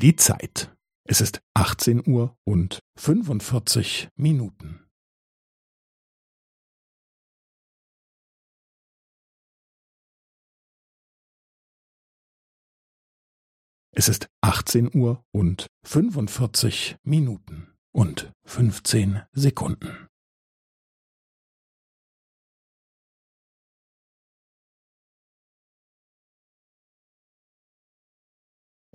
Die Zeit. Es ist 18 Uhr und 45 Minuten. Es ist 18 Uhr und 45 Minuten und 15 Sekunden.